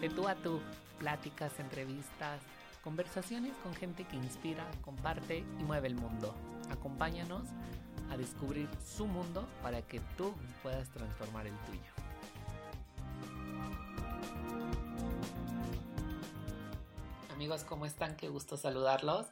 de tú a tú, pláticas, entrevistas, conversaciones con gente que inspira, comparte y mueve el mundo. Acompáñanos a descubrir su mundo para que tú puedas transformar el tuyo. Amigos, ¿cómo están? Qué gusto saludarlos.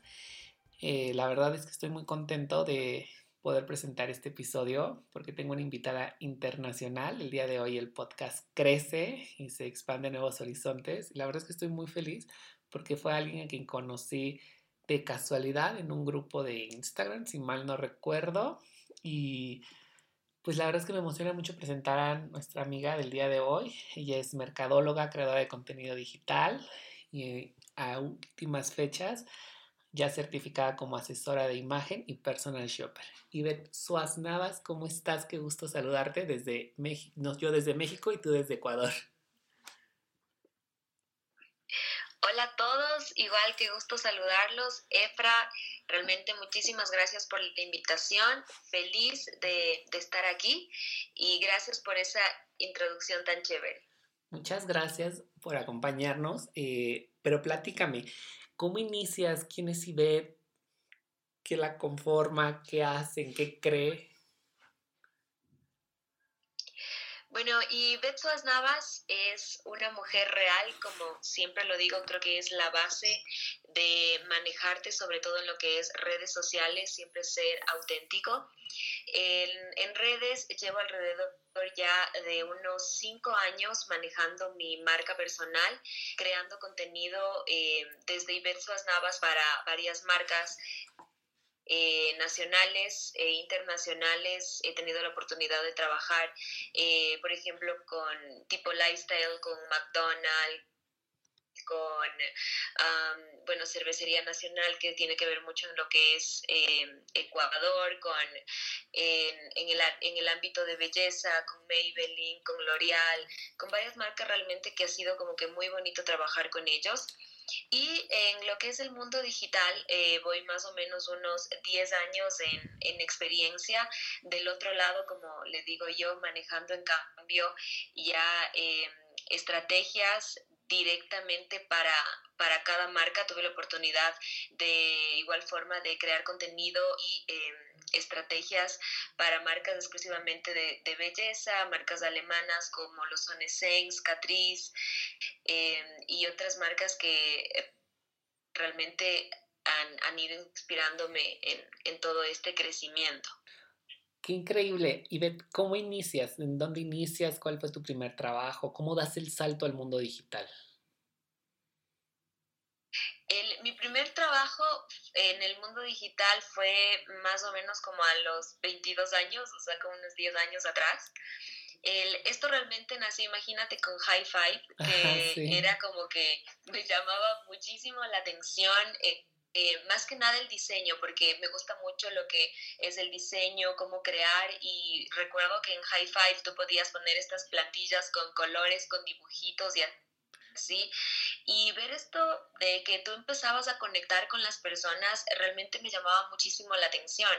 Eh, la verdad es que estoy muy contento de poder presentar este episodio porque tengo una invitada internacional. El día de hoy el podcast crece y se expande a nuevos horizontes. La verdad es que estoy muy feliz porque fue alguien a quien conocí de casualidad en un grupo de Instagram, si mal no recuerdo. Y pues la verdad es que me emociona mucho presentar a nuestra amiga del día de hoy. Ella es mercadóloga, creadora de contenido digital y a últimas fechas ya certificada como asesora de imagen y personal shopper. Ivette Suaz Navas, ¿cómo estás? Qué gusto saludarte desde México, no, yo desde México y tú desde Ecuador. Hola a todos, igual que gusto saludarlos. Efra, realmente muchísimas gracias por la invitación, feliz de, estar aquí y gracias por esa introducción tan chévere. Muchas gracias por acompañarnos, eh, pero platícame, ¿Cómo inicias? ¿Quién es Ivette? ¿Qué la conforma? ¿Qué hacen? ¿Qué cree? Bueno, y Suaz Navas es una mujer real, como siempre lo digo, creo que es la base de manejarte, sobre todo en lo que es redes sociales, siempre ser auténtico. En, redes llevo alrededor ya de unos cinco años manejando mi marca personal, creando contenido eh, desde Suaz Navas para varias marcas eh, nacionales e internacionales. He tenido la oportunidad de trabajar, eh, por ejemplo, con tipo lifestyle, con McDonald's, con, bueno, Cervecería Nacional, que tiene que ver mucho en lo que es em, Ecuador, con, en, el, en, el, ámbito de belleza, con Maybelline, con L'Oreal, con varias marcas realmente que ha sido como que muy bonito trabajar con ellos. Y en lo que es el mundo digital, eh, voy más o menos unos 10 años en, en, experiencia. Del otro lado, como le digo yo, manejando en cambio ya eh, estrategias directamente para, para cada marca. Tuve la oportunidad de igual forma de crear contenido y em, estrategias para marcas exclusivamente de, belleza, marcas alemanas como lo son Essence, Catrice em, y otras marcas que eh, realmente han, ido inspirándome en, en todo este crecimiento. Qué increíble. Y ¿cómo inicias? ¿En dónde inicias? ¿Cuál fue tu primer trabajo? ¿Cómo das el salto al mundo digital? mi primer trabajo en el mundo digital fue más o menos como a los 22 años, o sea, como unos 10 años atrás. esto realmente nació, imagínate, con High Five, que era como que me llamaba muchísimo la atención. Eh, eh, más que nada el diseño, porque me gusta mucho lo que es el diseño, cómo crear y recuerdo que en High Five tú podías poner estas plantillas con colores, con dibujitos y ¿sí? Y ver esto de que tú empezabas a conectar con las personas realmente me llamaba muchísimo la atención.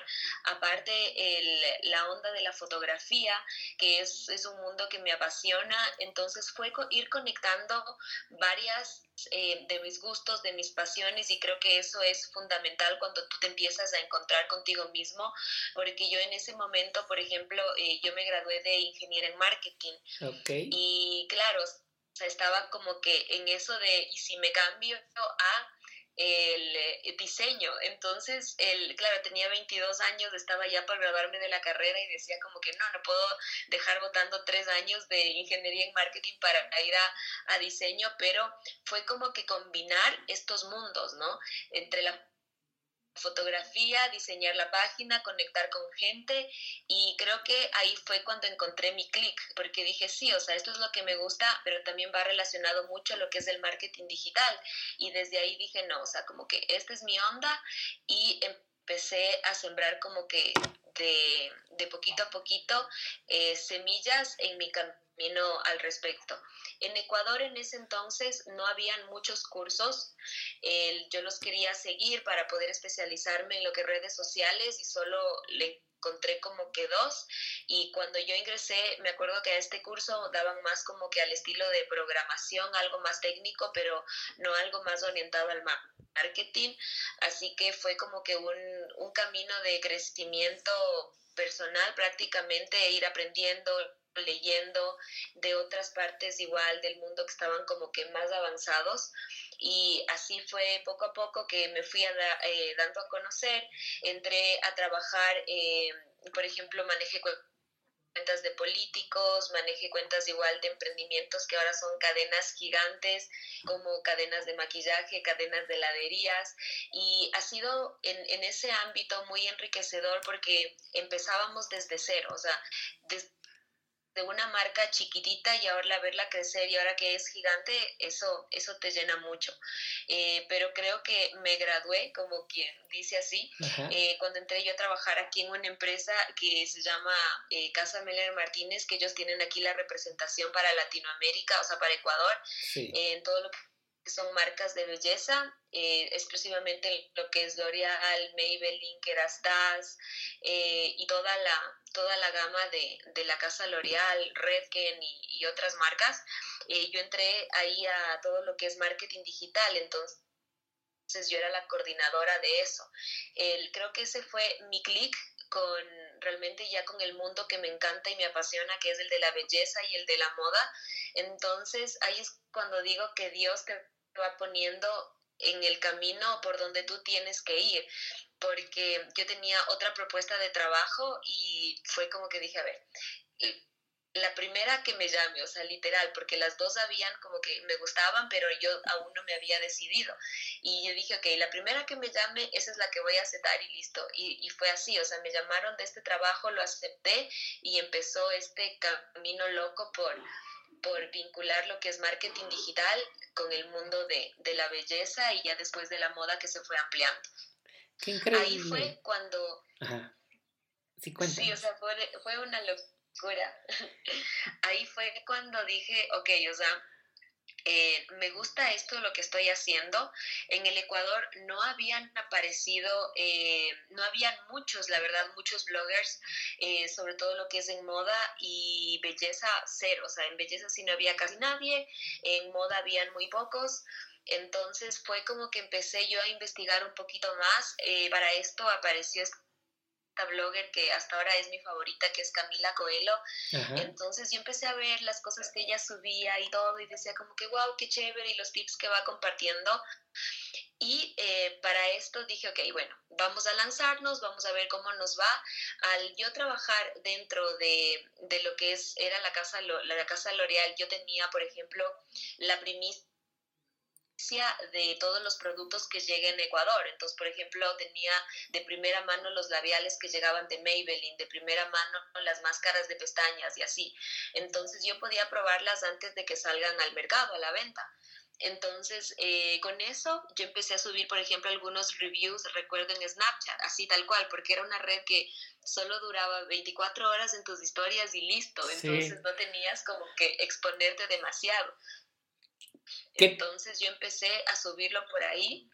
Aparte, el, la onda de la fotografía, que es, es, un mundo que me apasiona, entonces fue ir conectando varias eh, de mis gustos, de mis pasiones y creo que eso es fundamental cuando tú te empiezas a encontrar contigo mismo, porque yo en ese momento, por ejemplo, eh, yo me gradué de ingeniera en marketing okay. y claro, estaba como que en eso de, ¿y si me cambio a el, eh, diseño. Entonces, el, claro, tenía 22 años, estaba ya para graduarme de la carrera y decía como que no, no puedo dejar votando tres años de ingeniería en marketing para ir a, a diseño, pero fue como que combinar estos mundos, ¿no? Entre la fotografía, diseñar la página, conectar con gente y creo que ahí fue cuando encontré mi clic, porque dije, sí, o sea, esto es lo que me gusta, pero también va relacionado mucho a lo que es el marketing digital y desde ahí dije, no, o sea, como que esta es mi onda y empecé a sembrar como que de, de poquito a poquito eh, semillas en mi camino al respecto. En Ecuador en ese entonces no habían muchos cursos, yo los quería seguir para poder especializarme en lo que redes sociales y solo le encontré como que dos y cuando yo ingresé me acuerdo que a este curso daban más como que al estilo de programación, algo más técnico, pero no algo más orientado al marketing, así que fue como que un, un camino de crecimiento personal prácticamente, ir aprendiendo, leyendo de otras partes igual del mundo que estaban como que más avanzados. Y así fue poco a poco que me fui eh, dando a conocer, entré a trabajar, eh, por ejemplo, manejé cuentas de políticos, manejé cuentas igual de emprendimientos que ahora son cadenas gigantes como cadenas de maquillaje, cadenas de heladerías. Y ha sido en, en ese ámbito muy enriquecedor porque empezábamos desde cero, o sea, desde de una marca chiquitita y ahora verla crecer y ahora que es gigante, eso, eso te llena mucho. Eh, pero creo que me gradué, como quien dice así, eh, cuando entré yo a trabajar aquí en una empresa que se llama eh, Casa Meller Martínez, que ellos tienen aquí la representación para Latinoamérica, o sea, para Ecuador, en todo lo que son marcas de belleza, eh, exclusivamente lo que es L'Oreal, Maybelline, Kerastase eh, y toda la, toda la gama de, de la casa L'Oreal, Redken y, y, otras marcas. Eh, yo entré ahí a todo lo que es marketing digital, entonces yo era la coordinadora de eso. El, creo que ese fue mi clic con realmente ya con el mundo que me encanta y me apasiona, que es el de la belleza y el de la moda. Entonces ahí es cuando digo que Dios te va poniendo en el camino por donde tú tienes que ir, porque yo tenía otra propuesta de trabajo y fue como que dije, a ver, la primera que me llame, o sea, literal, porque las dos habían como que me gustaban, pero yo aún no me había decidido. Y yo dije, ok, la primera que me llame, esa es la que voy a aceptar y listo. Y, y fue así, o sea, me llamaron de este trabajo, lo acepté y empezó este camino loco por por vincular lo que es marketing digital con el mundo de, de la belleza y ya después de la moda que se fue ampliando. Qué increíble. Ahí fue cuando... Ajá. Sí, sí, o sea, fue, fue una locura. Ahí fue cuando dije, ok, o sea, eh, me gusta esto, lo que estoy haciendo. En el Ecuador no habían aparecido, eh, no habían muchos, la verdad, muchos bloggers, eh, sobre todo lo que es en moda y belleza cero, o sea, en belleza sí no había casi nadie, en moda habían muy pocos. Entonces fue como que empecé yo a investigar un poquito más. para esto apareció blogger que hasta ahora es mi favorita, que es Camila Coelho. Entonces yo empecé a ver las cosas que ella subía y todo y decía como que, wow, qué chévere y los tips que va compartiendo. Y eh, para esto dije, ok, bueno, vamos a lanzarnos, vamos a ver cómo nos va. Al yo trabajar dentro de, de lo que es, era la casa, la casa L'Oreal, yo tenía, por ejemplo, la primicia de todos los productos que lleguen a Ecuador. Entonces, por ejemplo, tenía de primera mano los labiales que llegaban de Maybelline, de primera mano las máscaras de pestañas y así. Entonces, yo podía probarlas antes de que salgan al mercado, a la venta. Entonces, eh, con eso yo empecé a subir, por ejemplo, algunos reviews, recuerdo en Snapchat, así tal cual, porque era una red que solo duraba 24 horas en tus historias y listo, entonces no tenías como que exponerte demasiado. Entonces yo empecé a subirlo por ahí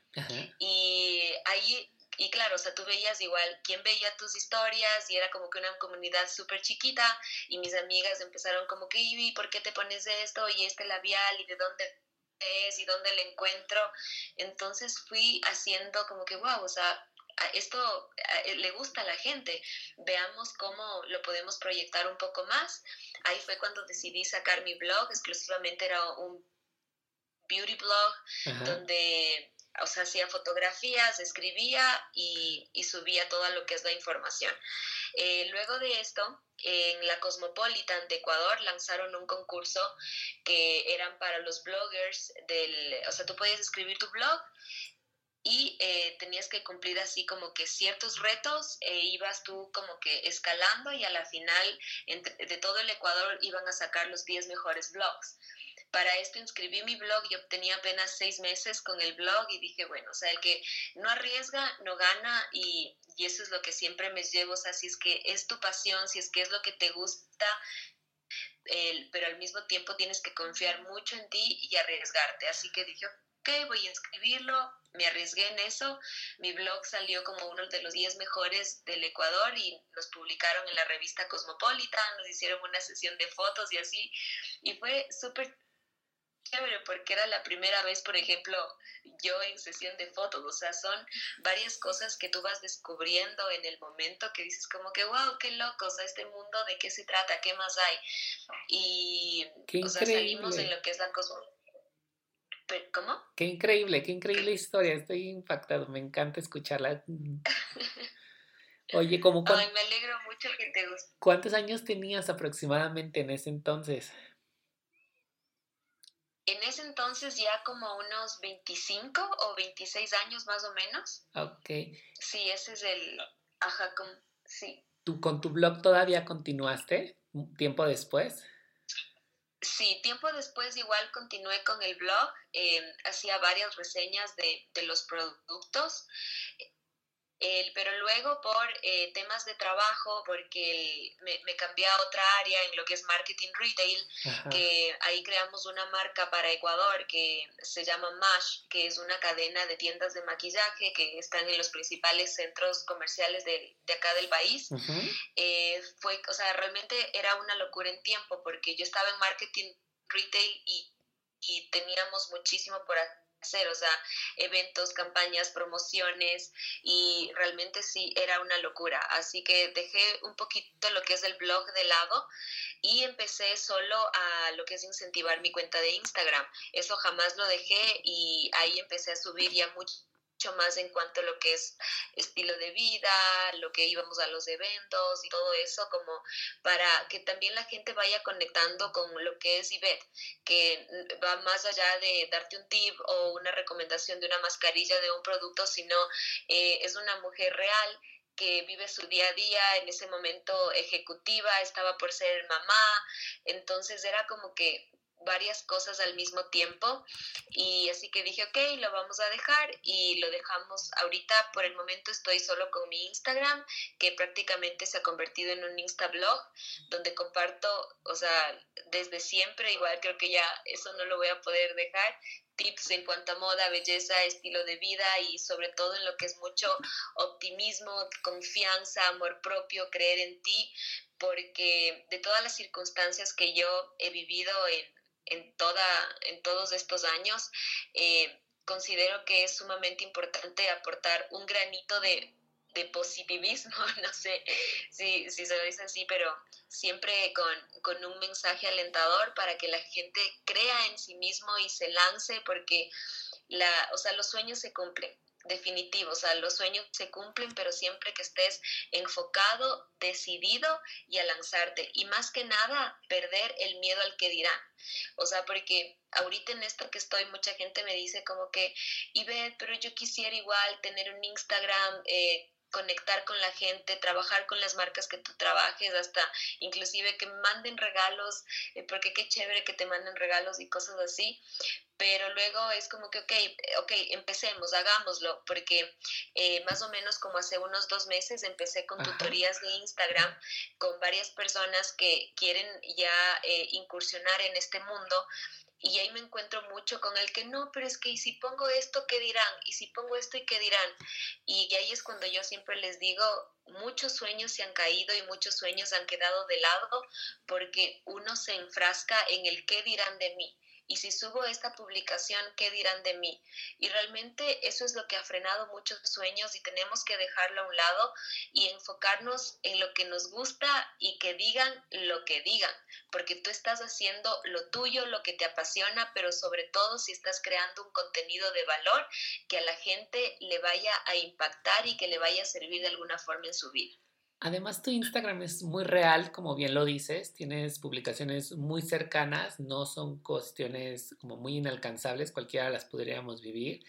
y ahí, y claro, o sea, tú veías igual quién veía tus historias y era como que una comunidad súper chiquita y mis amigas empezaron como que, ¿y por qué te pones esto y este labial y de dónde es y dónde lo encuentro? Entonces fui haciendo como que, wow, o sea, esto le gusta a la gente, veamos cómo lo podemos proyectar un poco más. Ahí fue cuando decidí sacar mi blog, exclusivamente era un beauty blog, donde, o sea, hacía fotografías, escribía y, y, subía toda lo que es la información. Eh, luego de esto, en la Cosmopolitan de Ecuador lanzaron un concurso que eran para los bloggers del, o sea, tú podías escribir tu blog y eh, tenías que cumplir así como que ciertos retos e ibas tú como que escalando y a la final de todo el Ecuador iban a sacar los 10 mejores blogs. Para esto inscribí mi blog y obtenía apenas seis meses con el blog y dije, bueno, o sea, el que no arriesga, no gana y, y eso es lo que siempre me llevo, o sea, si es que es tu pasión, si es que es lo que te gusta, el, pero al mismo tiempo tienes que confiar mucho en ti y arriesgarte. Así que dije, ok, voy a escribirlo, me arriesgué en eso, mi blog salió como uno de los 10 mejores del Ecuador y nos publicaron en la revista Cosmopolitan, nos hicieron una sesión de fotos y así, y fue súper chévere porque era la primera vez, por ejemplo, yo en sesión de fotos, o sea, son varias cosas que tú vas descubriendo en el momento que dices como que, wow, qué loco, o sea, este mundo, ¿de qué se trata? ¿Qué más hay? Y, o sea, salimos en lo que es la cosmología. ¿Cómo? Qué increíble, qué increíble historia, estoy impactado, me encanta escucharla. Oye, como... Ay, me alegro mucho que te guste. ¿Cuántos años tenías aproximadamente en ese entonces? En ese entonces ya como unos 25 o 26 años más o menos. Ok. Sí, ese es el... Ajá, con... sí. ¿Tú con tu blog todavía continuaste tiempo después? Sí, tiempo después igual continué con el blog, eh, hacía varias reseñas de, de los productos pero luego por eh, temas de trabajo, porque me, cambié a otra área en lo que es marketing retail, que ahí creamos una marca para Ecuador que se llama MASH, que es una cadena de tiendas de maquillaje que están en los principales centros comerciales de, de acá del país. Eh, fue, o sea, realmente era una locura en tiempo, porque yo estaba en marketing retail y, y teníamos muchísimo por hacer hacer, o sea, eventos, campañas, promociones y realmente sí era una locura. Así que dejé un poquito lo que es el blog de lado y empecé solo a lo que es incentivar mi cuenta de Instagram. Eso jamás lo dejé y ahí empecé a subir ya mucho más en cuanto a lo que es estilo de vida, lo que íbamos a los eventos y todo eso, como para que también la gente vaya conectando con lo que es Ivette, que va más allá de darte un tip o una recomendación de una mascarilla de un producto, sino eh, es una mujer real que vive su día a día, en ese momento ejecutiva, estaba por ser mamá, entonces era como que varias cosas al mismo tiempo y así que dije, ok, lo vamos a dejar y lo dejamos. Ahorita, por el momento estoy solo con mi Instagram, que prácticamente se ha convertido en un Instablog, donde comparto, o sea, desde siempre, igual creo que ya eso no lo voy a poder dejar, tips en cuanto a moda, belleza, estilo de vida y sobre todo en lo que es mucho optimismo, confianza, amor propio, creer en ti, porque de todas las circunstancias que yo he vivido en en, toda, en todos estos años, eh, considero que es sumamente importante aportar un granito de, positivismo, no sé si, si, se lo dice así, pero siempre con, con, un mensaje alentador para que la gente crea en sí mismo y se lance, porque la, o sea, los sueños se cumplen definitivo, o sea, los sueños se cumplen, pero siempre que estés enfocado, decidido y a lanzarte. Y más que nada, perder el miedo al que dirán. O sea, porque ahorita en esto que estoy, mucha gente me dice como que, Ivette, pero yo quisiera igual tener un Instagram. Eh, conectar con la gente, trabajar con las marcas que tú trabajes, hasta inclusive que manden regalos, eh, porque qué chévere que te manden regalos y cosas así. Pero luego es como que, ok, ok, empecemos, hagámoslo, porque eh, más o menos como hace unos dos meses empecé con tutorías de Instagram con varias personas que quieren ya eh, incursionar en este mundo y ahí me encuentro mucho con el que no, pero es que ¿y si pongo esto, qué dirán? ¿Y si pongo esto y qué dirán? Y ahí es cuando yo siempre les digo, muchos sueños se han caído y muchos sueños han quedado de lado porque uno se enfrasca en el qué dirán de mí y si subo esta publicación, ¿qué dirán de mí? Y realmente eso es lo que ha frenado muchos sueños y tenemos que dejarlo a un lado y enfocarnos en lo que nos gusta y que digan lo que digan, porque tú estás haciendo lo tuyo, lo que te apasiona, pero sobre todo si estás creando un contenido de valor que a la gente le vaya a impactar y que le vaya a servir de alguna forma en su vida. Además, tu Instagram es muy real, como bien lo dices, tienes publicaciones muy cercanas, no son cuestiones como muy inalcanzables, cualquiera las podríamos vivir.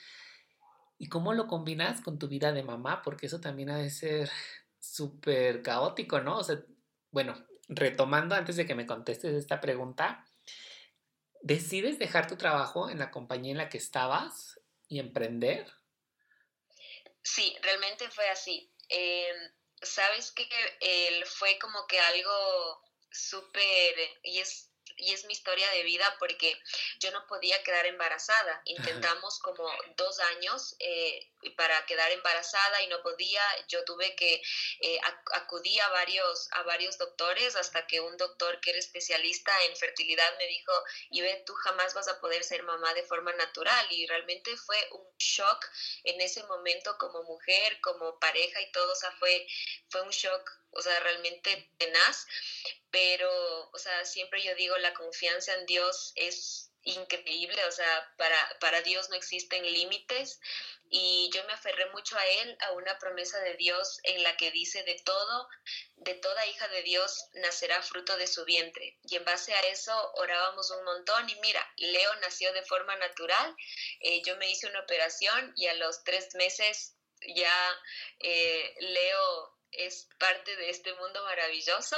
¿Y cómo lo combinas con tu vida de mamá? Porque eso también ha de ser súper caótico, ¿no? O sea, bueno, retomando antes de que me contestes esta pregunta, ¿decides dejar tu trabajo en la compañía en la que estabas y emprender? Sí, realmente fue así. Em, sabes que él fue como que algo súper, y es, y es mi historia de vida porque yo no podía quedar embarazada. Intentamos como dos años eh, para quedar embarazada y no podía. Yo tuve que eh, acudir a varios, a varios doctores hasta que un doctor que era especialista en fertilidad me dijo, Ibe, tú jamás vas a poder ser mamá de forma natural. Y realmente fue un shock en ese momento como mujer, como pareja y todo. O sea, fue, fue un shock, o sea, realmente tenaz. Pero, o sea, siempre yo digo, la confianza en Dios es increíble, o sea, para, para Dios no existen límites y yo me aferré mucho a Él, a una promesa de Dios en la que dice de todo, de toda hija de Dios nacerá fruto de su vientre. Y en base a eso orábamos un montón y mira, Leo nació de forma natural, eh, yo me hice una operación y a los tres meses ya eh, Leo es parte de este mundo maravilloso.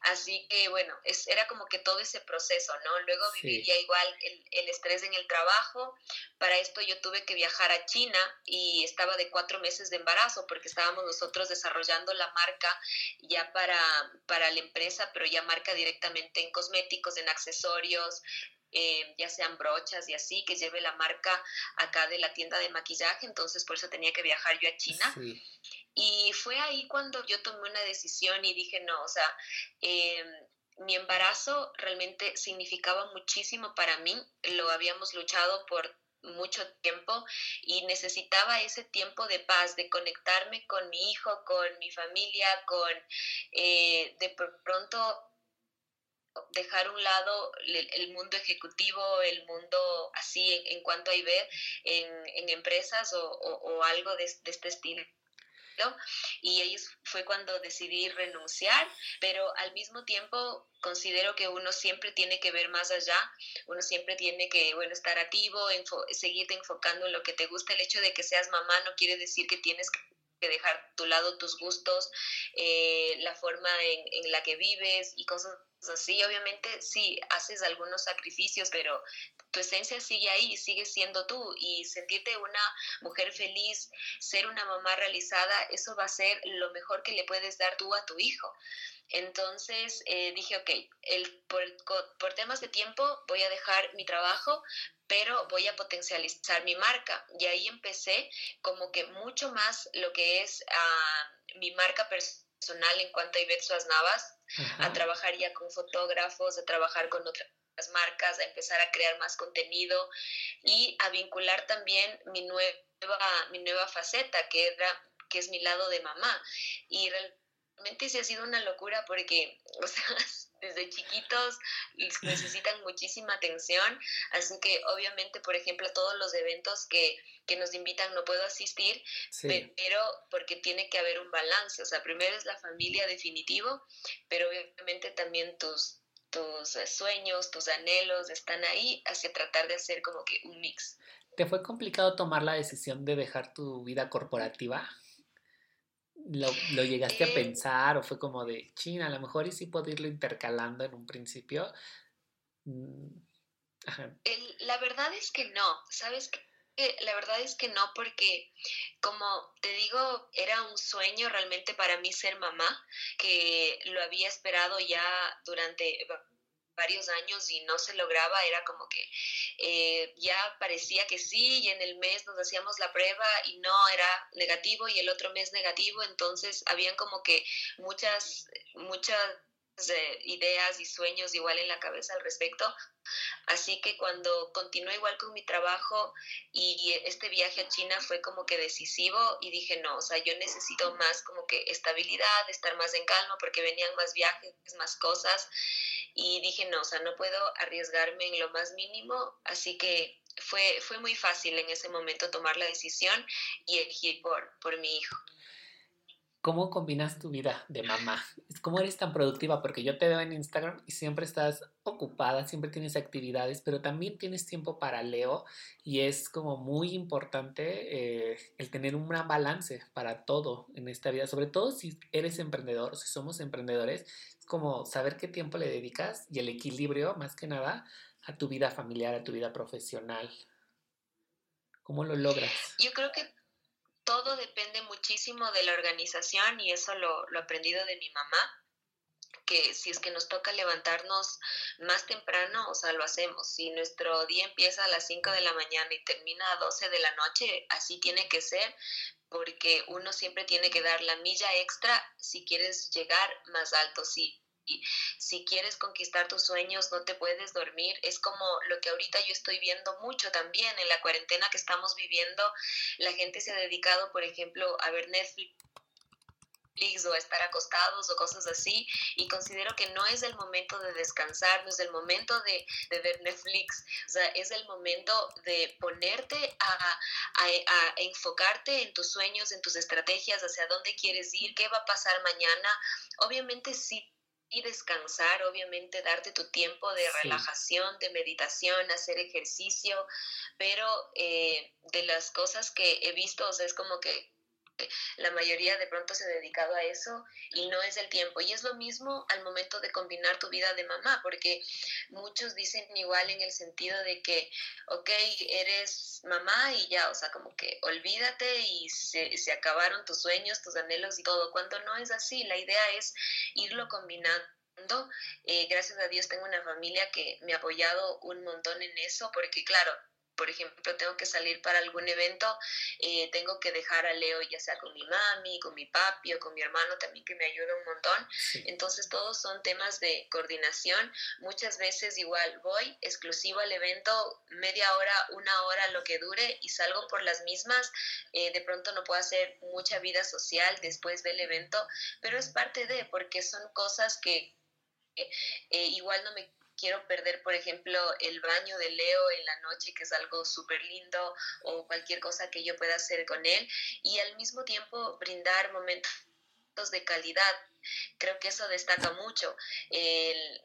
Así que bueno, es, era como que todo ese proceso, ¿no? Luego viviría igual el, el, estrés en el trabajo. Para esto yo tuve que viajar a China y estaba de cuatro meses de embarazo porque estábamos nosotros desarrollando la marca ya para, para la empresa, pero ya marca directamente en cosméticos, en accesorios, eh, ya sean brochas y así, que lleve la marca acá de la tienda de maquillaje, entonces por eso tenía que viajar yo a China. Y fue ahí cuando yo tomé una decisión y dije, no, o sea, eh, mi embarazo realmente significaba muchísimo para mí, lo habíamos luchado por mucho tiempo y necesitaba ese tiempo de paz, de conectarme con mi hijo, con mi familia, con eh, de pronto dejar un lado el, mundo ejecutivo, el mundo así en, cuanto a ver en, empresas o, algo de, este estilo. Y ahí fue cuando decidí renunciar, pero al mismo tiempo considero que uno siempre tiene que ver más allá, uno siempre tiene que, bueno, estar activo, seguirte enfocando en lo que te gusta. El hecho de que seas mamá no quiere decir que tienes que dejar a tu lado tus gustos, eh, la forma en, en, la que vives y cosas así. Obviamente sí, haces algunos sacrificios, pero tu esencia sigue ahí, sigue siendo tú y sentirte una mujer feliz, ser una mamá realizada, eso va a ser lo mejor que le puedes dar tú a tu hijo. Entonces eh, dije, ok, el, por, por, temas de tiempo voy a dejar mi trabajo, pero voy a potencializar mi marca. Y ahí empecé como que mucho más lo que es ah, mi marca personal en cuanto a Ivette Suaz Navas, a trabajar ya con fotógrafos, a trabajar con otras marcas, a empezar a crear más contenido y a vincular también mi nueva, mi nueva faceta, que, era, que es mi lado de mamá. Y realmente sí ha sido una locura porque, o sea, desde chiquitos necesitan muchísima atención, así que obviamente, por ejemplo, todos los eventos que, que nos invitan no puedo asistir, pero porque tiene que haber un balance, o sea, primero es la familia definitivo, pero obviamente también tus, tus eh, sueños, tus anhelos están ahí hacia tratar de hacer como que un mix. ¿Te fue complicado tomar la decisión de dejar tu vida corporativa? ¿Lo, lo llegaste a eh, pensar o fue como de, China, a lo mejor y sí puedo irlo intercalando en un principio? Mm, la verdad es que no, ¿sabes qué? la verdad es que no, porque como te digo, era un sueño realmente para mí ser mamá, que lo había esperado ya durante varios años y no se lograba, era como que eh, ya parecía que sí y en el mes nos hacíamos la prueba y no era negativo y el otro mes negativo, entonces habían como que muchas, muchas ideas y sueños igual en la cabeza al respecto. Así que cuando continué igual con mi trabajo y este viaje a China fue como que decisivo y dije, no, o sea, yo necesito más como que estabilidad, estar más en calma porque venían más viajes, más cosas y dije, no, o sea, no puedo arriesgarme en lo más mínimo, así que fue, fue muy fácil en ese momento tomar la decisión y elegir por, por mi hijo. ¿Cómo combinas tu vida de mamá? ¿Cómo eres tan productiva? Porque yo te veo en Instagram y siempre estás ocupada, siempre tienes actividades, pero también tienes tiempo para Leo y es como muy importante eh, el tener un gran balance para todo en esta vida, sobre todo si eres emprendedor, si somos emprendedores, es como saber qué tiempo le dedicas y el equilibrio, más que nada, a tu vida familiar, a tu vida profesional. ¿Cómo lo logras? Yo creo que todo depende muchísimo de la organización y eso lo, lo aprendido de mi mamá que si es que nos toca levantarnos más temprano, o sea, lo hacemos. Si nuestro día empieza a las 5 de la mañana y termina a 12 de la noche, así tiene que ser, porque uno siempre tiene que dar la milla extra si quieres llegar más alto. Si si quieres conquistar tus sueños, no te puedes dormir. Es como lo que ahorita yo estoy viendo mucho también en la cuarentena que estamos viviendo. La gente se ha dedicado, por ejemplo, a ver Netflix o a estar acostados o cosas así y considero que no es el momento de descansar, no es el momento de, ver Netflix, o sea, es el momento de ponerte a, a, enfocarte en tus sueños, en tus estrategias, hacia dónde quieres ir, qué va a pasar mañana. Obviamente sí y descansar, obviamente darte tu tiempo de relajación, de meditación, hacer ejercicio, pero eh, de las cosas que he visto, o sea, es como que la mayoría de pronto se ha dedicado a eso y no es el tiempo. Y es lo mismo al momento de combinar tu vida de mamá, porque muchos dicen igual en el sentido de que, ok, eres mamá y ya, o sea, como que olvídate y se, se acabaron tus sueños, tus anhelos y todo, cuando no es así, la idea es irlo combinando eh, gracias a Dios tengo una familia que me ha apoyado un montón en eso, porque claro, por ejemplo, tengo que salir para algún evento, eh, tengo que dejar a Leo ya sea con mi mami, con mi papi o con mi hermano también que me ayuda un montón. Entonces todos son temas de coordinación. Muchas veces igual voy exclusivo al evento, media hora, una hora, lo que dure y salgo por las mismas. Eh, de pronto no puedo hacer mucha vida social después del evento, pero es parte de, porque son cosas que eh, igual no me quiero perder, por ejemplo, el baño de Leo en la noche, que es algo súper lindo, o cualquier cosa que yo pueda hacer con él, y al mismo tiempo brindar momentos de calidad. Creo que eso destaca mucho,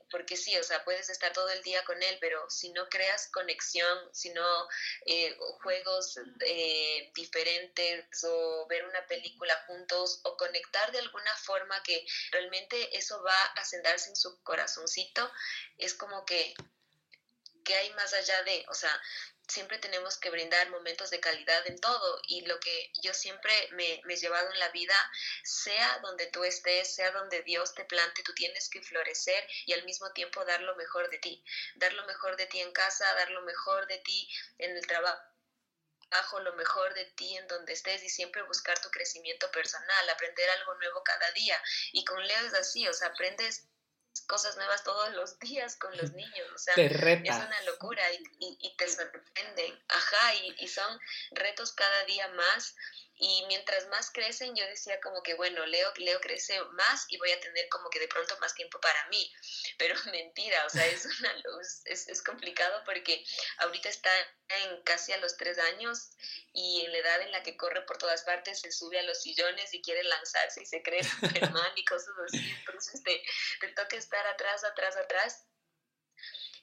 porque sí, o sea, puedes estar todo el día con él, pero si no creas conexión, si no eh, juegos eh, diferentes o ver una película juntos o conectar de alguna forma que realmente eso va a sentarse en su corazoncito, es como que, que hay más allá de, o sea, siempre tenemos que brindar momentos de calidad en todo y lo que yo siempre me, he llevado en la vida, sea donde tú estés, sea donde Dios te plante, tú tienes que florecer y al mismo tiempo dar lo mejor de ti, dar lo mejor de ti en casa, dar lo mejor de ti en el trabajo lo mejor de ti en donde estés y siempre buscar tu crecimiento personal, aprender algo nuevo cada día. Y con Leo es así, o sea, aprendes cosas nuevas todos los días con los niños, o sea, es una locura y, y, te sorprenden, ajá, y, y, son retos cada día más y mientras más crecen yo decía como que bueno, Leo, Leo crece más y voy a tener como que de pronto más tiempo para mí, pero mentira, o sea, es, una, es, es complicado porque ahorita está en casi a los tres años y en la edad en la que corre por todas partes se sube a los sillones y quiere lanzarse y se cree Superman y cosas así, entonces te, te toca estar atrás, atrás, atrás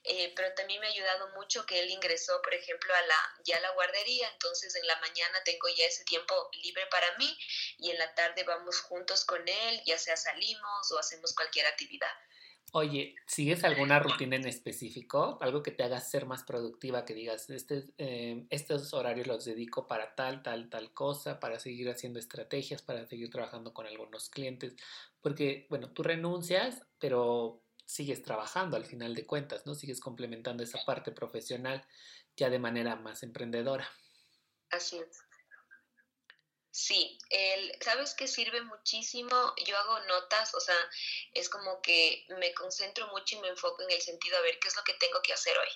eh, pero también me ha ayudado mucho que él ingresó, por ejemplo, a la, ya a la guardería, entonces en la mañana tengo ya ese tiempo libre para mí y en la tarde vamos juntos con él, ya sea salimos o hacemos cualquier actividad. Oye, ¿sigues alguna rutina en específico? Algo que te haga ser más productiva, que digas, este, eh, estos horarios los dedico para tal, tal, tal cosa, para seguir haciendo estrategias, para seguir trabajando con algunos clientes. Porque, bueno, tú renuncias, pero sigues trabajando al final de cuentas, ¿no? Sigues complementando esa parte profesional ya de manera más emprendedora. Así es. Sí, el, ¿sabes qué sirve muchísimo? Yo hago notas, o sea, es como que me concentro mucho y me enfoco en el sentido a ver qué es lo que tengo que hacer hoy.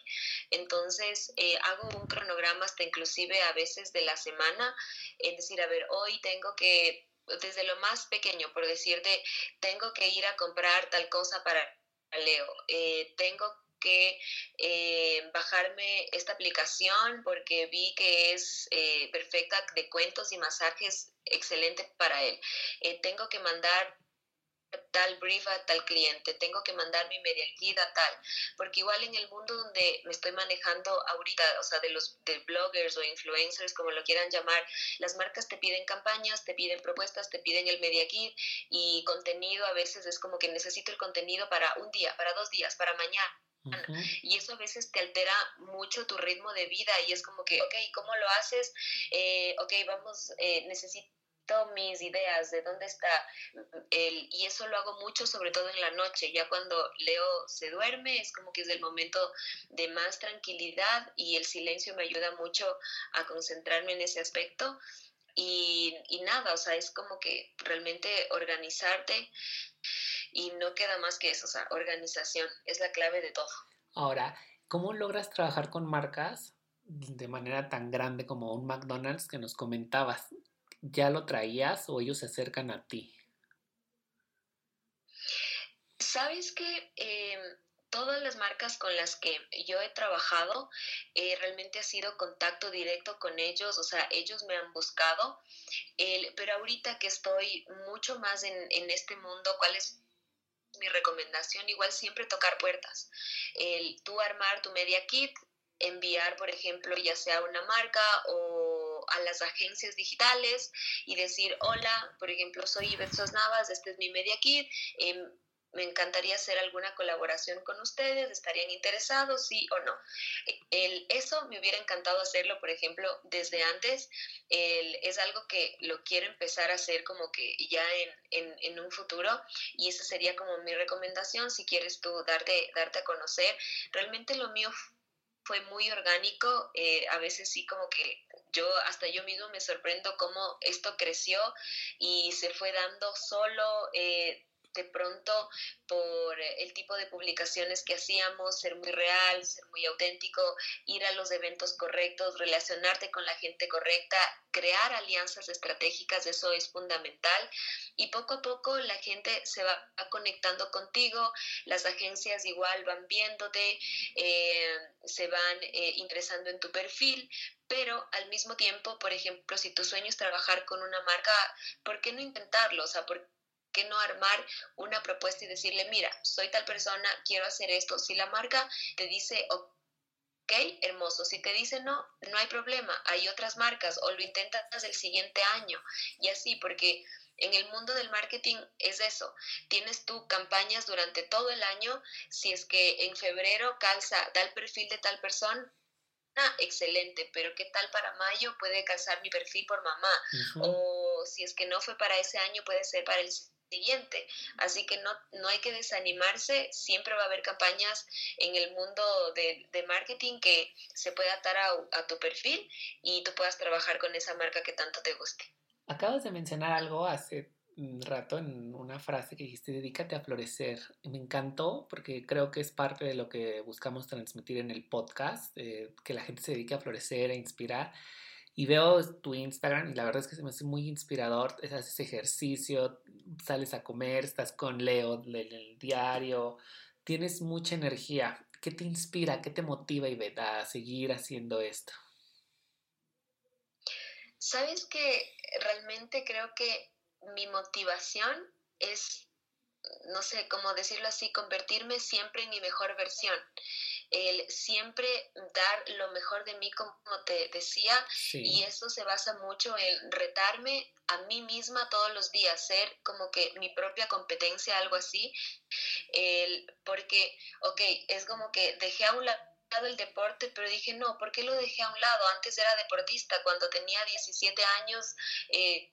Entonces, eh, hago un cronograma hasta inclusive a veces de la semana, es decir, a ver, hoy tengo que, desde lo más pequeño, por decirte, tengo que ir a comprar tal cosa para Leo, eh, tengo que eh, bajarme esta aplicación porque vi que es eh, perfecta de cuentos y masajes, excelente para él. tengo que mandar tal brief a tal cliente, tengo que mandar mi media a tal, porque igual en el mundo donde me estoy manejando ahorita, o sea, de los de bloggers o influencers, como lo quieran llamar, las marcas te piden campañas, te piden propuestas, te piden el media kit y contenido a veces es como que necesito el contenido para un día, para dos días, para mañana. Y eso a veces te altera mucho tu ritmo de vida y es como que, ok, ¿cómo lo haces? Eh, ok, vamos, eh, necesito mis ideas, de dónde está el, y eso lo hago mucho, sobre todo en la noche, ya cuando Leo se duerme, es como que es el momento de más tranquilidad y el silencio me ayuda mucho a concentrarme en ese aspecto. Y, y nada, o sea, es como que realmente organizarte y no queda más que eso, o sea, organización es la clave de todo. Ahora, ¿cómo logras trabajar con marcas de manera tan grande como un McDonald's que nos comentabas? ¿Ya lo traías o ellos se acercan a ti? Sabes que em, todas las marcas con las que yo he trabajado, eh, realmente ha sido contacto directo con ellos, o sea, ellos me han buscado, pero ahorita que estoy mucho más en, en este mundo, ¿cuál es mi recomendación? Igual siempre tocar puertas. El, tú armar tu media kit, enviar, por ejemplo, ya sea una marca o a las agencias digitales y decir, hola, por ejemplo, soy Ivette Navas, este es mi Media Kit, em, me encantaría hacer alguna colaboración con ustedes, estarían interesados, sí o no. El, eso me hubiera encantado hacerlo, por ejemplo, desde antes. Es algo que lo quiero empezar a hacer como que ya en, en, en, un futuro y esa sería como mi recomendación si quieres tú darte, darte a conocer. Realmente lo mío fue muy orgánico, eh, a veces sí como que yo hasta yo mismo me sorprendo cómo esto creció y se fue dando solo. Eh, de pronto por el tipo de publicaciones que hacíamos, ser muy real, ser muy auténtico, ir a los eventos correctos, relacionarte con la gente correcta, crear alianzas estratégicas, eso es fundamental. Y poco a poco la gente se va conectando contigo, las agencias igual van viéndote, eh, se van eh, interesando en tu perfil, pero al mismo tiempo, por ejemplo, si tu sueño es trabajar con una marca, ¿por qué no intentarlo? O sea, ¿por qué no armar una propuesta y decirle, mira, soy tal persona, quiero hacer esto? Si la marca te dice, ok, hermoso, si te dice no, no hay problema, hay otras marcas o lo intentas el siguiente año y así, porque en el mundo del marketing es eso. Tienes tú campañas durante todo el año. Si es que en febrero calza tal perfil de tal persona, ah, excelente, pero ¿qué tal para mayo? Puede calzar mi perfil por mamá. O si es que no fue para ese año, puede ser para el Así que no, no hay que desanimarse, siempre va a haber campañas en el mundo de, de marketing que se pueda atar a, tu perfil y tú puedas trabajar con esa marca que tanto te guste. Acabas de mencionar algo hace rato en una frase que dijiste, dedícate a florecer. Me encantó porque creo que es parte de lo que buscamos transmitir en el podcast, eh, que la gente se dedique a florecer, a inspirar. Y veo tu Instagram y la verdad es que se me hace muy inspirador. Haces ejercicio, sales a comer, estás con Leo en el diario, tienes mucha energía. ¿Qué te inspira? ¿Qué te motiva, Ivette, a seguir haciendo esto? Sabes que realmente creo que mi motivación es no sé cómo decirlo así, convertirme siempre en mi mejor versión. El siempre dar lo mejor de mí, como te decía, y eso se basa mucho en retarme a mí misma todos los días, ser como que mi propia competencia, algo así. El, porque, ok, es como que dejé a un lado el deporte, pero dije, no, ¿por qué lo dejé a un lado? Antes era deportista, cuando tenía 17 años, eh,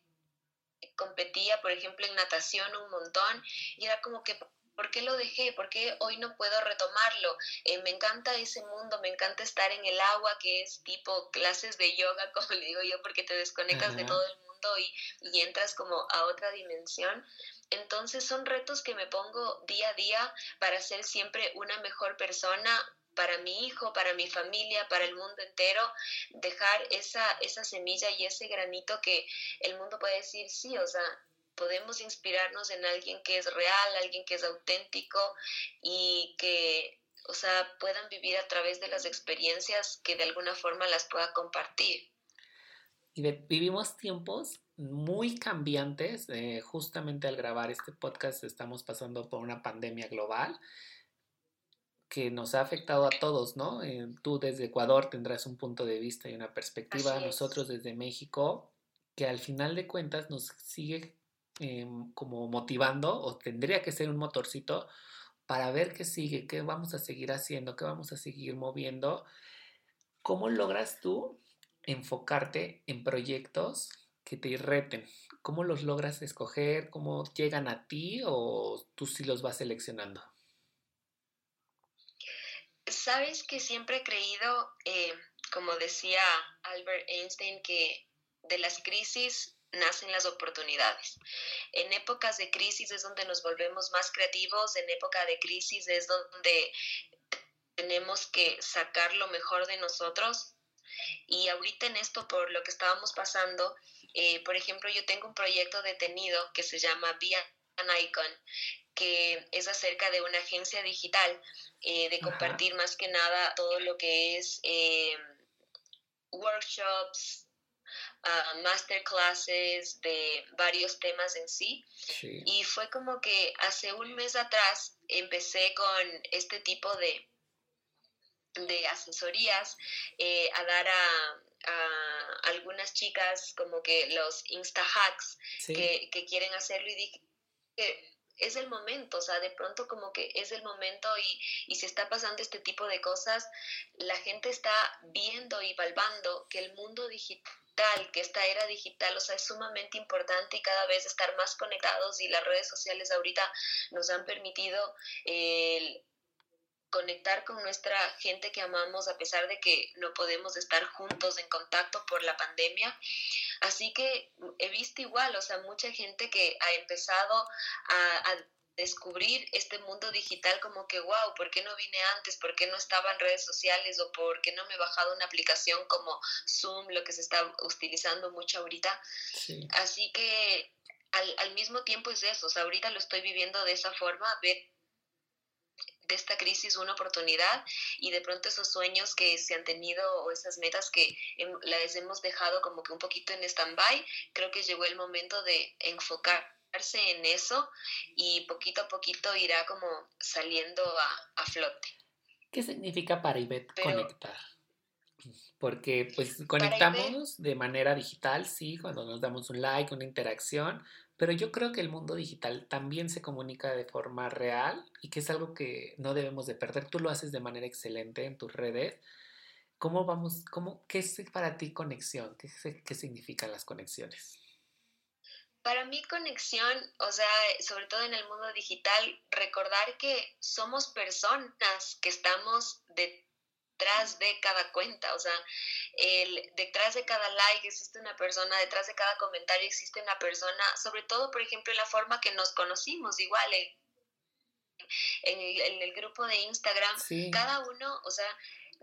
competía, por ejemplo, en natación un montón y era como que, ¿por qué lo dejé? ¿Por qué hoy no puedo retomarlo? Eh, me encanta ese mundo, me encanta estar en el agua, que es tipo clases de yoga, como le digo yo, porque te desconectas de todo el mundo y, y entras como a otra dimensión. Entonces son retos que me pongo día a día para ser siempre una mejor persona, para mi hijo, para mi familia, para el mundo entero, dejar esa, esa semilla y ese granito que el mundo puede decir, sí, o sea, podemos inspirarnos en alguien que es real, alguien que es auténtico y que, o sea, puedan vivir a través de las experiencias que de alguna forma las pueda compartir. Y vivimos tiempos muy cambiantes. Eh, justamente al grabar este podcast estamos pasando por una pandemia global que nos ha afectado a todos, ¿no? Eh, tú desde Ecuador tendrás un punto de vista y una perspectiva, nosotros desde México, que al final de cuentas nos sigue em, como motivando o tendría que ser un motorcito para ver qué sigue, qué vamos a seguir haciendo, qué vamos a seguir moviendo. ¿Cómo logras tú enfocarte en proyectos que te irreten. ¿Cómo los logras escoger? ¿Cómo llegan a ti o tú sí los vas seleccionando? Sabes que siempre he creído, eh, como decía Albert Einstein, que de las crisis nacen las oportunidades. En épocas de crisis es donde nos volvemos más creativos, en época de crisis es donde tenemos que sacar lo mejor de nosotros. Y ahorita en esto, por lo que estábamos pasando, eh, por ejemplo, yo tengo un proyecto detenido que se llama Be an Icon, que es acerca de una agencia digital, eh, de compartir más que nada todo lo que es eh, workshops, uh, masterclasses de varios temas en sí. Y fue como que hace un mes atrás empecé con este tipo de, de asesorías eh, a dar a, algunas chicas como que los insta hacks que, que, quieren hacerlo y dije que es el momento, o sea, de pronto como que es el momento y, y se está pasando este tipo de cosas, la gente está viendo y valvando que el mundo digital que esta era digital, o sea, es sumamente importante y cada vez estar más conectados y las redes sociales ahorita nos han permitido el conectar con nuestra gente que amamos a pesar de que no podemos estar juntos en contacto por la pandemia. Así que he visto igual, o sea, mucha gente que ha empezado a, descubrir este mundo digital como que, wow, ¿por qué no vine antes? ¿Por qué no estaba en redes sociales? ¿O por qué no me he bajado una aplicación como Zoom, lo que se está utilizando mucho ahorita? Así que al, al, mismo tiempo es eso, o sea, ahorita lo estoy viviendo de esa forma, ver de esta crisis una oportunidad y de pronto esos sueños que se han tenido o esas metas que las hemos dejado como que un poquito en stand-by, creo que llegó el momento de enfocarse en eso y poquito a poquito irá como saliendo a, flote. ¿Qué significa para Ivette conectar? Porque pues conectamos de manera digital, sí, cuando nos damos un like, una interacción, pero yo creo que el mundo digital también se comunica de forma real y que es algo que no debemos de perder. Tú lo haces de manera excelente en tus redes. ¿Cómo vamos, cómo, qué es para ti conexión? ¿Qué, qué significan las conexiones? Para mí conexión, o sea, sobre todo en el mundo digital, recordar que somos personas que estamos de detrás de cada cuenta, o sea, el, detrás de cada like existe una persona, detrás de cada comentario existe una persona, sobre todo, por ejemplo, en la forma que nos conocimos, igual en, el, grupo de Instagram, cada uno, o sea,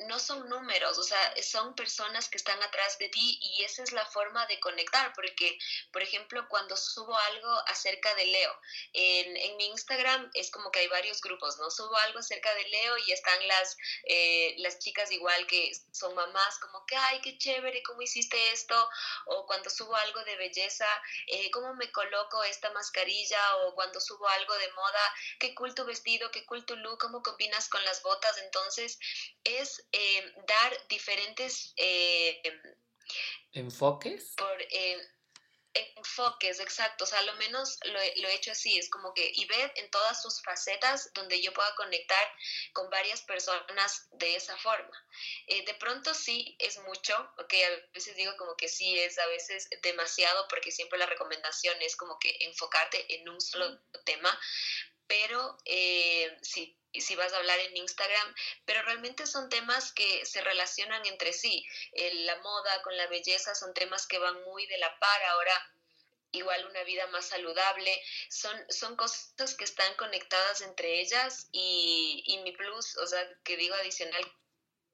no son números, o sea, son personas que están atrás de ti y esa es la forma de conectar, porque, por ejemplo, cuando subo algo acerca de Leo, en, en mi Instagram es como que hay varios grupos, ¿no? Subo algo acerca de Leo y están las, eh, las chicas igual que son mamás, como que, ay, qué chévere, ¿cómo hiciste esto? O cuando subo algo de belleza, eh, ¿cómo me coloco esta mascarilla? O cuando subo algo de moda, qué cool tu vestido, qué cool tu look, cómo combinas con las botas. Entonces, es eh, dar diferentes eh, enfoques. Por, eh, enfoques, exacto. O sea, lo menos lo, lo, he hecho así. Es como que y ver en todas sus facetas donde yo pueda conectar con varias personas de esa forma. de pronto sí es mucho, ok, a veces digo como que sí es a veces demasiado porque siempre la recomendación es como que enfocarte en un solo tema, pero eh, sí si vas a hablar en Instagram, pero realmente son temas que se relacionan entre sí. la moda con la belleza son temas que van muy de la par. Ahora, igual una vida más saludable, son, son cosas que están conectadas entre ellas y, y mi plus, o sea, que digo adicional,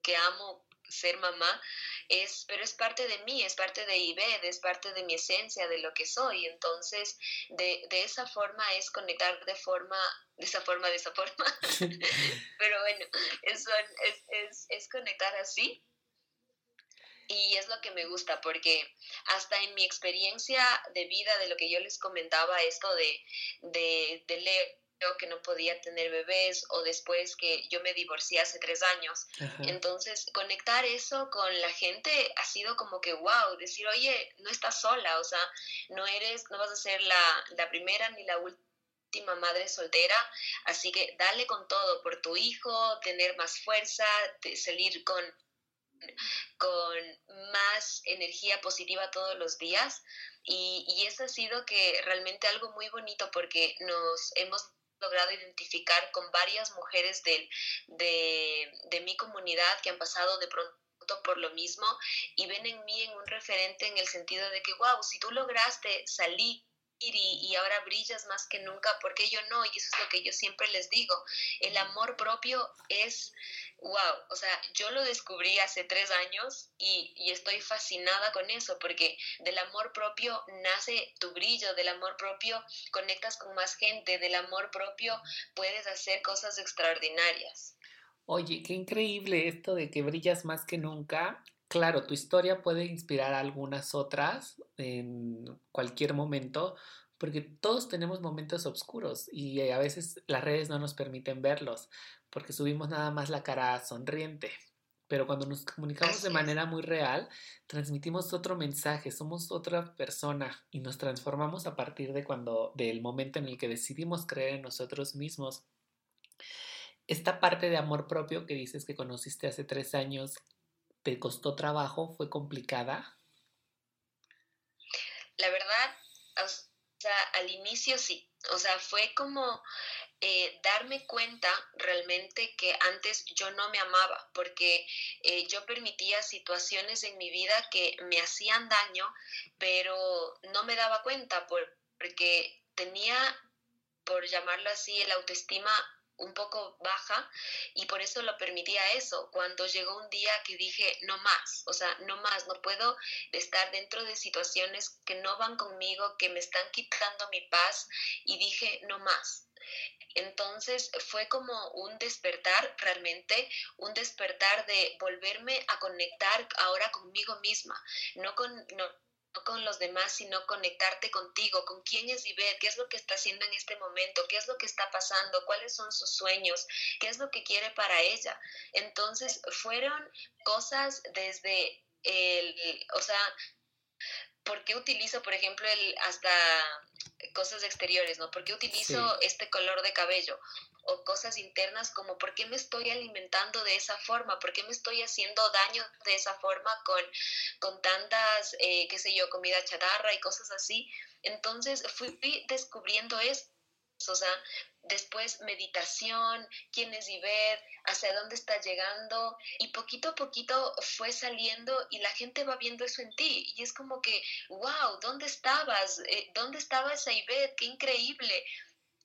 que amo ser mamá, es, pero es parte de mí, es parte de IBED, es parte de mi esencia, de lo que soy. Entonces, de, de esa forma es conectar de forma, de esa forma, de esa forma. pero bueno, es, es, es conectar así. Y es lo que me gusta, porque hasta en mi experiencia de vida, de lo que yo les comentaba, esto de, de, de leer que no podía tener bebés o después que yo me divorcié hace tres años. Entonces, conectar eso con la gente ha sido como que, wow, decir, oye, no estás sola, o sea, no eres, no vas a ser la, la primera ni la última madre soltera, así que dale con todo por tu hijo, tener más fuerza, salir con con más energía positiva todos los días y, y eso ha sido que realmente algo muy bonito porque nos hemos logrado identificar con varias mujeres de, de mi comunidad que han pasado de pronto por lo mismo y ven en mí en un referente en el sentido de que, wow, si tú lograste salir y, y, ahora brillas más que nunca, porque yo no? Y eso es lo que yo siempre les digo. El amor propio es, wow, o sea, yo lo descubrí hace tres años y, y, estoy fascinada con eso, porque del amor propio nace tu brillo, del amor propio conectas con más gente, del amor propio puedes hacer cosas extraordinarias. Oye, qué increíble esto de que brillas más que nunca. Claro, tu historia puede inspirar a algunas otras en cualquier momento, porque todos tenemos momentos oscuros y a veces las redes no nos permiten verlos, porque subimos nada más la cara sonriente. Pero cuando nos comunicamos de manera muy real, transmitimos otro mensaje, somos otra persona y nos transformamos a partir de cuando del momento en el que decidimos creer en nosotros mismos esta parte de amor propio que dices que conociste hace tres años, ¿te costó trabajo? ¿Fue complicada? La verdad, o sea, al inicio sí. O sea, fue como eh, darme cuenta realmente que antes yo no me amaba, porque eh, yo permitía situaciones en mi vida que me hacían daño, pero no me daba cuenta porque tenía, por llamarlo así, el autoestima un poco baja y por eso lo permitía eso. Cuando llegó un día que dije, no más, o sea, no más, no puedo estar dentro de situaciones que no van conmigo, que me están quitando mi paz y dije, no más. Entonces fue como un despertar realmente, un despertar de volverme a conectar ahora conmigo misma, no con, no, con los demás, sino conectarte contigo, con quién es Ivette, qué es lo que está haciendo en este momento, qué es lo que está pasando, cuáles son sus sueños, qué es lo que quiere para ella. Entonces, fueron cosas desde el, o sea, ¿por qué utilizo, por ejemplo, el, hasta cosas exteriores, ¿no? ¿Por qué utilizo este color de cabello? O cosas internas como ¿por qué me estoy alimentando de esa forma? ¿Por qué me estoy haciendo daño de esa forma con, con tantas, eh, qué sé yo, comida chatarra y cosas así? Entonces fui descubriendo eso o sea, después meditación, quién es Ivette, hacia dónde está llegando, y poquito a poquito fue saliendo y la gente va viendo eso en ti, y es como que, wow, ¿dónde estabas? Eh, ¿Dónde estaba esa Ivette? ¡Qué increíble!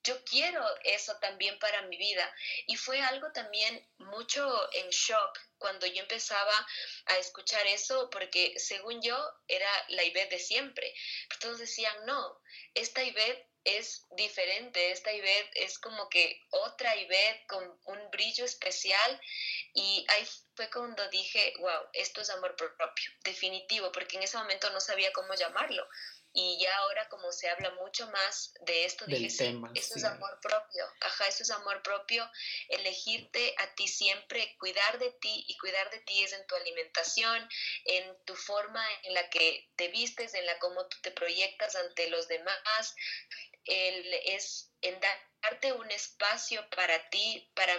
Yo quiero eso también para mi vida. Y fue algo también mucho en shock cuando yo empezaba a escuchar eso, porque según yo era la Ivette de siempre. Todos decían, no, esta Ivette es diferente, esta Ivette es como que otra Ivette con un brillo especial. Y ahí fue cuando dije, wow, esto es amor propio, definitivo, porque en ese momento no sabía cómo llamarlo. Y ya ahora como se habla mucho más de esto, dije, sí, eso es amor propio, ajá, eso es amor propio, elegirte a ti siempre, cuidar de ti y cuidar de ti es en tu alimentación, en tu forma en la que te vistes, en la cómo tú te proyectas ante los demás, el, es en darte un espacio para ti, para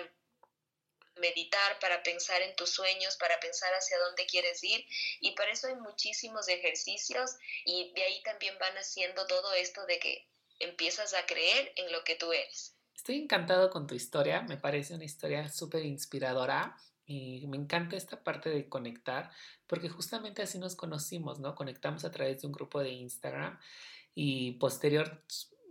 meditar, para pensar en tus sueños, para pensar hacia dónde quieres ir. Y para eso hay muchísimos ejercicios y de ahí también van haciendo todo esto de que empiezas a creer en lo que tú eres. Estoy encantado con tu historia, me parece una historia súper inspiradora y me encanta esta parte de conectar porque justamente así nos conocimos, ¿no? Conectamos a través de un grupo de Instagram y posterior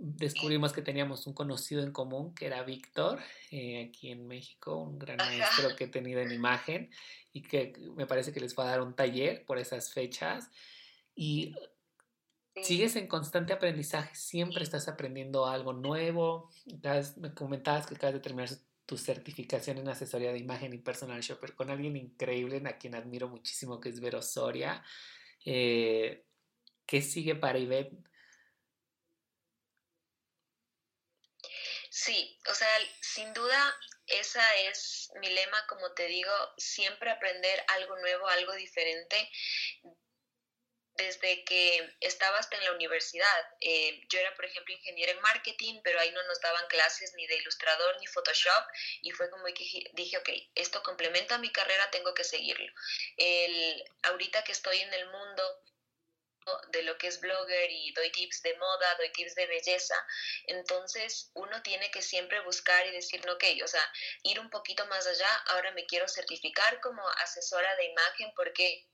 descubrimos que teníamos un conocido en común, que era Víctor, eh, aquí en México, un gran maestro que he tenido en imagen y que me parece que les va a dar un taller por esas fechas. Y sigues en constante aprendizaje, siempre estás aprendiendo algo nuevo. Me comentabas que acabas de terminar tu certificación en asesoría de imagen y personal shopper con alguien increíble, a quien admiro muchísimo, que es Vero Soria. Eh, ¿Qué sigue para Ivette? Sí, o sea, sin duda esa es mi lema, como te digo, siempre aprender algo nuevo, algo diferente. desde que estaba hasta en la universidad. Eh, yo era, por ejemplo, ingeniera en marketing, pero ahí no nos daban clases ni de ilustrador ni Photoshop y fue como que dije, ok, esto complementa mi carrera, tengo que seguirlo. El, ahorita que estoy en el mundo de lo que es blogger y doy tips de moda, doy tips de belleza. Entonces uno tiene que siempre buscar y decir, ok, o sea, ir un poquito más allá, ahora me quiero certificar como asesora de imagen porque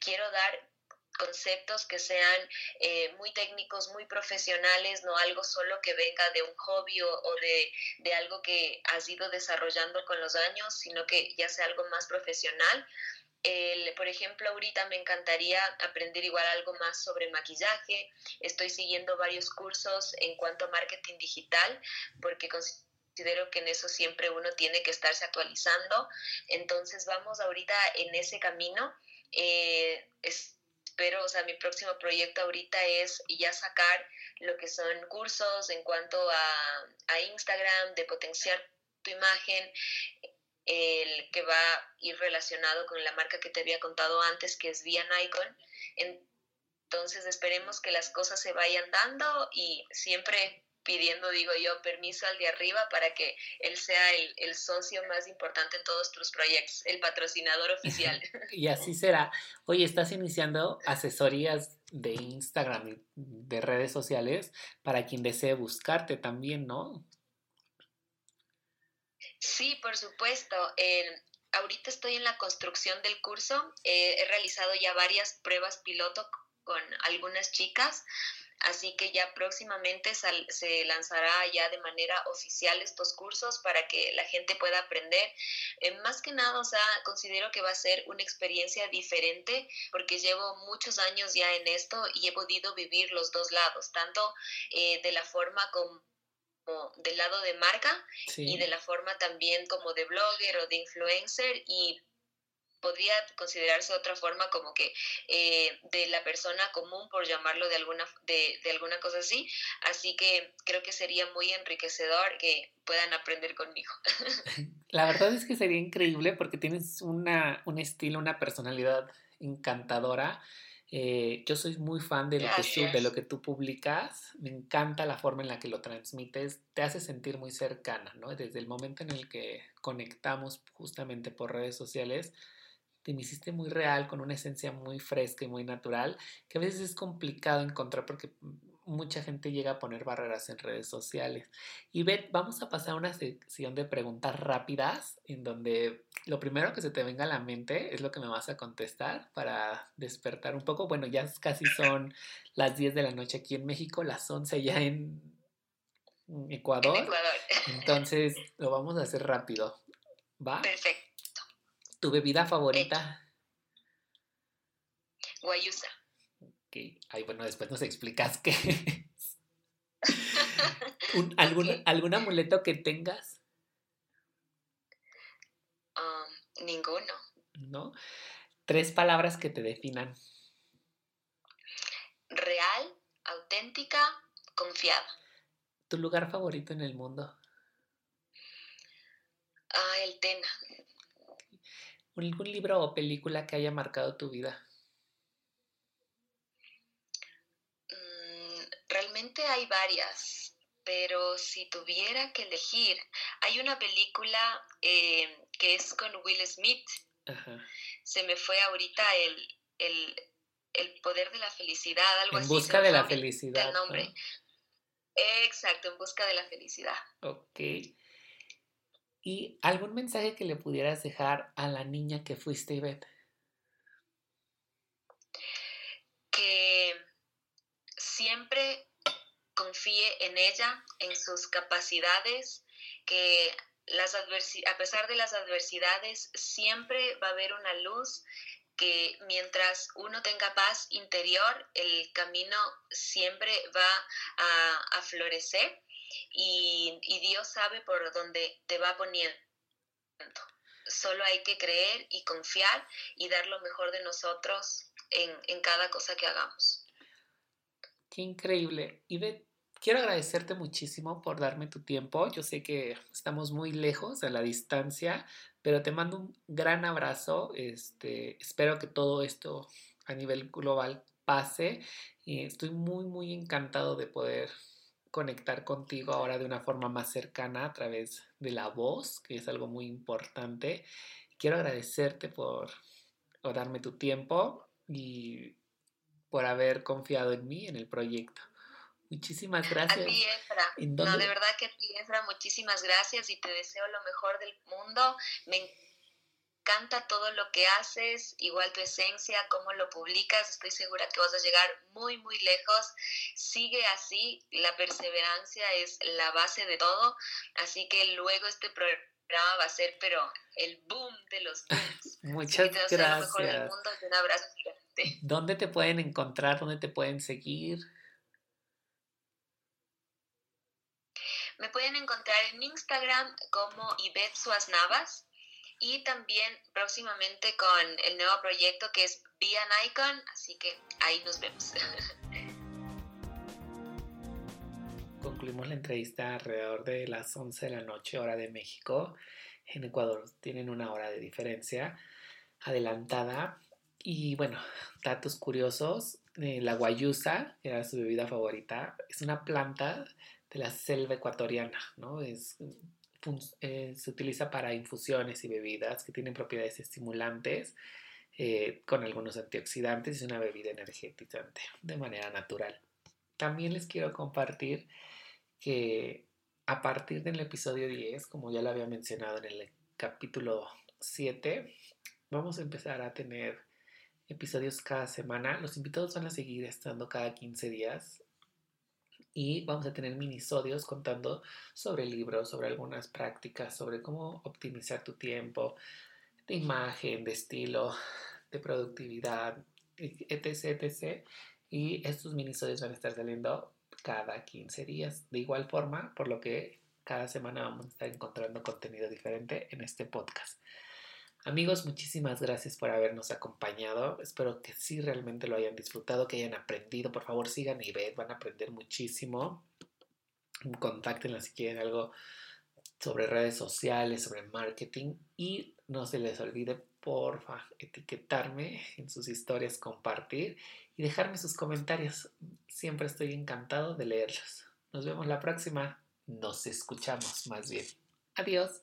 quiero dar conceptos que sean eh, muy técnicos, muy profesionales, no algo solo que venga de un hobby o, de, de, algo que has ido desarrollando con los años, sino que ya sea algo más profesional. El, por ejemplo, ahorita me encantaría aprender igual algo más sobre maquillaje. Estoy siguiendo varios cursos en cuanto a marketing digital porque considero que en eso siempre uno tiene que estarse actualizando. Entonces vamos ahorita en ese camino. Eh, espero, o sea, mi próximo proyecto ahorita es ya sacar lo que son cursos en cuanto a, a Instagram, de potenciar tu imagen, el que va a ir relacionado con la marca que te había contado antes, que es Via Nikon. Entonces esperemos que las cosas se vayan dando y siempre pidiendo, digo yo, permiso al de arriba para que él sea el, el, socio más importante en todos tus proyectos, el patrocinador oficial. y así será. Oye, estás iniciando asesorías de Instagram de redes sociales para quien desee buscarte también, ¿no? Sí, por supuesto. ahorita estoy en la construcción del curso. Eh, he realizado ya varias pruebas piloto con algunas chicas, así que ya próximamente se lanzará ya de manera oficial estos cursos para que la gente pueda aprender. Eh, más que nada, o sea, considero que va a ser una experiencia diferente porque llevo muchos años ya en esto y he podido vivir los dos lados, tanto eh, de la forma como del lado de marca y de la forma también como de blogger o de influencer y podría considerarse otra forma como que eh, de la persona común por llamarlo de alguna de, de, alguna cosa así. Así que creo que sería muy enriquecedor que puedan aprender conmigo. La verdad es que sería increíble porque tienes una, un estilo una personalidad encantadora eh, yo soy muy fan de lo, que de lo que tú publicas, me encanta la forma en la que lo transmites, te hace sentir muy cercana, ¿no? Desde el momento en el que conectamos justamente por redes sociales, te me hiciste muy real, con una esencia muy fresca y muy natural, que a veces es complicado encontrar porque mucha gente llega a poner barreras en redes sociales. Y Beth, vamos a pasar a una sección de preguntas rápidas en donde lo primero que se te venga a la mente es lo que me vas a contestar para despertar un poco. Bueno, ya casi son las 10 de la noche aquí en México, las 11 ya en Ecuador. En Ecuador. Entonces lo vamos a hacer rápido. ¿Va? Perfecto. ¿Tu bebida favorita? Guayusa. Ay, bueno, después nos explicas qué es. algún, ¿Algún amuleto que tengas? Um, ninguno. ¿No? Tres palabras que te definan. Real, auténtica, confiada. ¿Tu lugar favorito en el mundo? Ah, el Tena. ¿Algún libro o película que haya marcado tu vida? Realmente hay varias, pero si tuviera que elegir, hay una película eh, que es con Will Smith. Se me fue ahorita el, el, poder de la felicidad, algo así. En busca de la felicidad. El nombre. Exacto, en busca de la felicidad. Ok. ¿Y algún mensaje que le pudieras dejar a la niña que fuiste, Ivette? Que siempre confíe en ella, en sus capacidades, que las a pesar de las adversidades siempre va a haber una luz que mientras uno tenga paz interior, el camino siempre va a, florecer y, Dios sabe por dónde te va poniendo. Solo hay que creer y confiar y dar lo mejor de nosotros en, en cada cosa que hagamos. Qué increíble. Y quiero agradecerte muchísimo por darme tu tiempo. Yo sé que estamos muy lejos a la distancia, pero te mando un gran abrazo. Este, espero que todo esto a nivel global pase. Y estoy muy, muy encantado de poder conectar contigo ahora de una forma más cercana a través de la voz, que es algo muy importante. Quiero agradecerte por, darme tu tiempo y por haber confiado en mí, en el proyecto. Muchísimas gracias. A ti, Efra. No, de verdad que a ti, Efra, muchísimas gracias y te deseo lo mejor del mundo. Me encanta todo lo que haces, igual tu esencia, cómo lo publicas, estoy segura que vas a llegar muy, muy lejos. Sigue así, la perseverancia es la base de todo, así que luego este programa va a ser, pero el boom de los booms. Muchas gracias. Lo mejor del mundo un abrazo gigante. ¿Dónde te pueden encontrar? ¿Dónde te pueden seguir? Me pueden encontrar en Instagram como Ivette Suaznavas y también próximamente con el nuevo proyecto que es Be an Icon, así que ahí nos vemos. Concluimos la entrevista alrededor de las 11 de la noche, hora de México. En Ecuador tienen una hora de diferencia adelantada. Y bueno, datos curiosos. Eh, la guayusa, que era su bebida favorita, es una planta de la selva ecuatoriana, ¿no? Es eh, se utiliza para infusiones y bebidas que tienen propiedades estimulantes eh, con algunos antioxidantes y una bebida energetizante de manera natural. También les quiero compartir que a partir del episodio 10, como ya lo había mencionado en el capítulo 7, vamos a empezar a tener episodios cada semana. Los invitados van a seguir estando cada 15 días y vamos a tener minisodios contando sobre libros, sobre algunas prácticas, sobre cómo optimizar tu tiempo, de imagen, de estilo, de productividad, etc, etc. Y estos minisodios van a estar saliendo cada 15 días. De igual forma, por lo que cada semana vamos a estar encontrando contenido diferente en este podcast. Amigos, muchísimas gracias por habernos acompañado. Espero que sí realmente lo hayan disfrutado, que hayan aprendido. Por favor, sigan y ven, van a aprender muchísimo. Contáctenla si quieren algo sobre redes sociales, sobre marketing y no se les olvide, porfa, etiquetarme en sus historias, compartir y dejarme sus comentarios. Siempre estoy encantado de leerlos. Nos vemos la próxima. Nos escuchamos más bien. Adiós.